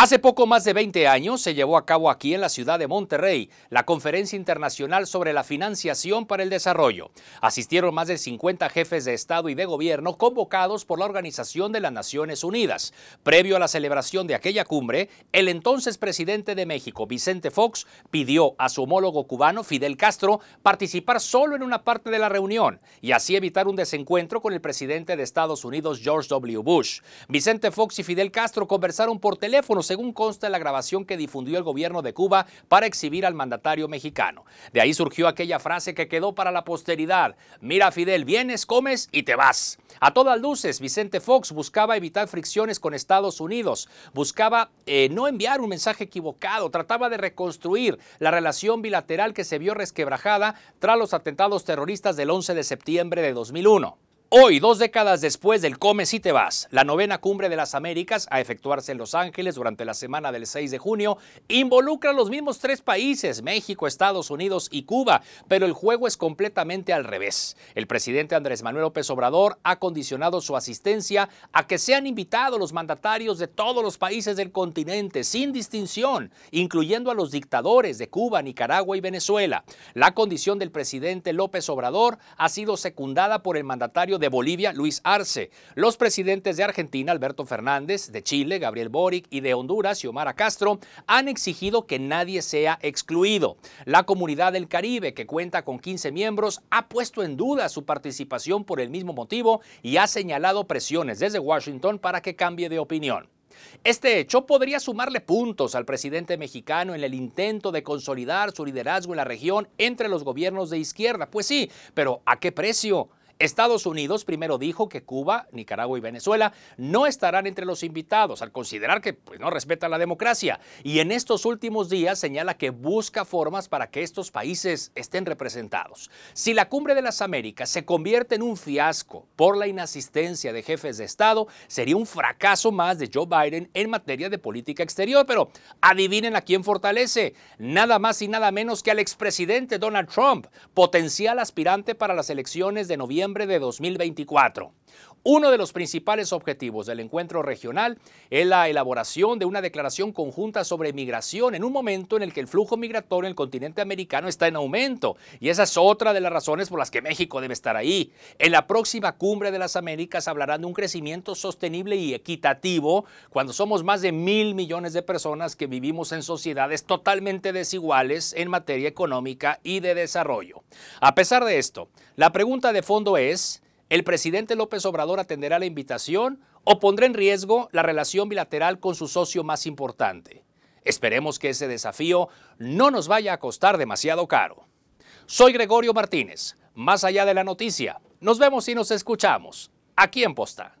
Hace poco más de 20 años se llevó a cabo aquí en la ciudad de Monterrey la Conferencia Internacional sobre la Financiación para el Desarrollo. Asistieron más de 50 jefes de Estado y de Gobierno convocados por la Organización de las Naciones Unidas. Previo a la celebración de aquella cumbre, el entonces presidente de México, Vicente Fox, pidió a su homólogo cubano, Fidel Castro, participar solo en una parte de la reunión y así evitar un desencuentro con el presidente de Estados Unidos, George W. Bush. Vicente Fox y Fidel Castro conversaron por teléfono según consta en la grabación que difundió el gobierno de Cuba para exhibir al mandatario mexicano. De ahí surgió aquella frase que quedó para la posteridad. Mira, Fidel, vienes, comes y te vas. A todas luces, Vicente Fox buscaba evitar fricciones con Estados Unidos, buscaba eh, no enviar un mensaje equivocado, trataba de reconstruir la relación bilateral que se vio resquebrajada tras los atentados terroristas del 11 de septiembre de 2001. Hoy, dos décadas después del Come si te vas, la novena cumbre de las Américas a efectuarse en Los Ángeles durante la semana del 6 de junio involucra a los mismos tres países, México, Estados Unidos y Cuba, pero el juego es completamente al revés. El presidente Andrés Manuel López Obrador ha condicionado su asistencia a que sean invitados los mandatarios de todos los países del continente, sin distinción, incluyendo a los dictadores de Cuba, Nicaragua y Venezuela. La condición del presidente López Obrador ha sido secundada por el mandatario de Bolivia, Luis Arce, los presidentes de Argentina, Alberto Fernández, de Chile, Gabriel Boric, y de Honduras, Xiomara Castro, han exigido que nadie sea excluido. La comunidad del Caribe, que cuenta con 15 miembros, ha puesto en duda su participación por el mismo motivo y ha señalado presiones desde Washington para que cambie de opinión. Este hecho podría sumarle puntos al presidente mexicano en el intento de consolidar su liderazgo en la región entre los gobiernos de izquierda. Pues sí, pero ¿a qué precio? Estados Unidos primero dijo que Cuba, Nicaragua y Venezuela no estarán entre los invitados al considerar que pues, no respetan la democracia. Y en estos últimos días señala que busca formas para que estos países estén representados. Si la cumbre de las Américas se convierte en un fiasco por la inasistencia de jefes de Estado, sería un fracaso más de Joe Biden en materia de política exterior, pero adivinen a quién fortalece, nada más y nada menos que al expresidente Donald Trump, potencial aspirante para las elecciones de noviembre de 2024. Uno de los principales objetivos del encuentro regional es la elaboración de una declaración conjunta sobre migración en un momento en el que el flujo migratorio en el continente americano está en aumento. Y esa es otra de las razones por las que México debe estar ahí. En la próxima cumbre de las Américas hablarán de un crecimiento sostenible y equitativo cuando somos más de mil millones de personas que vivimos en sociedades totalmente desiguales en materia económica y de desarrollo. A pesar de esto, la pregunta de fondo es, ¿El presidente López Obrador atenderá la invitación o pondrá en riesgo la relación bilateral con su socio más importante? Esperemos que ese desafío no nos vaya a costar demasiado caro. Soy Gregorio Martínez, más allá de la noticia. Nos vemos y nos escuchamos aquí en Posta.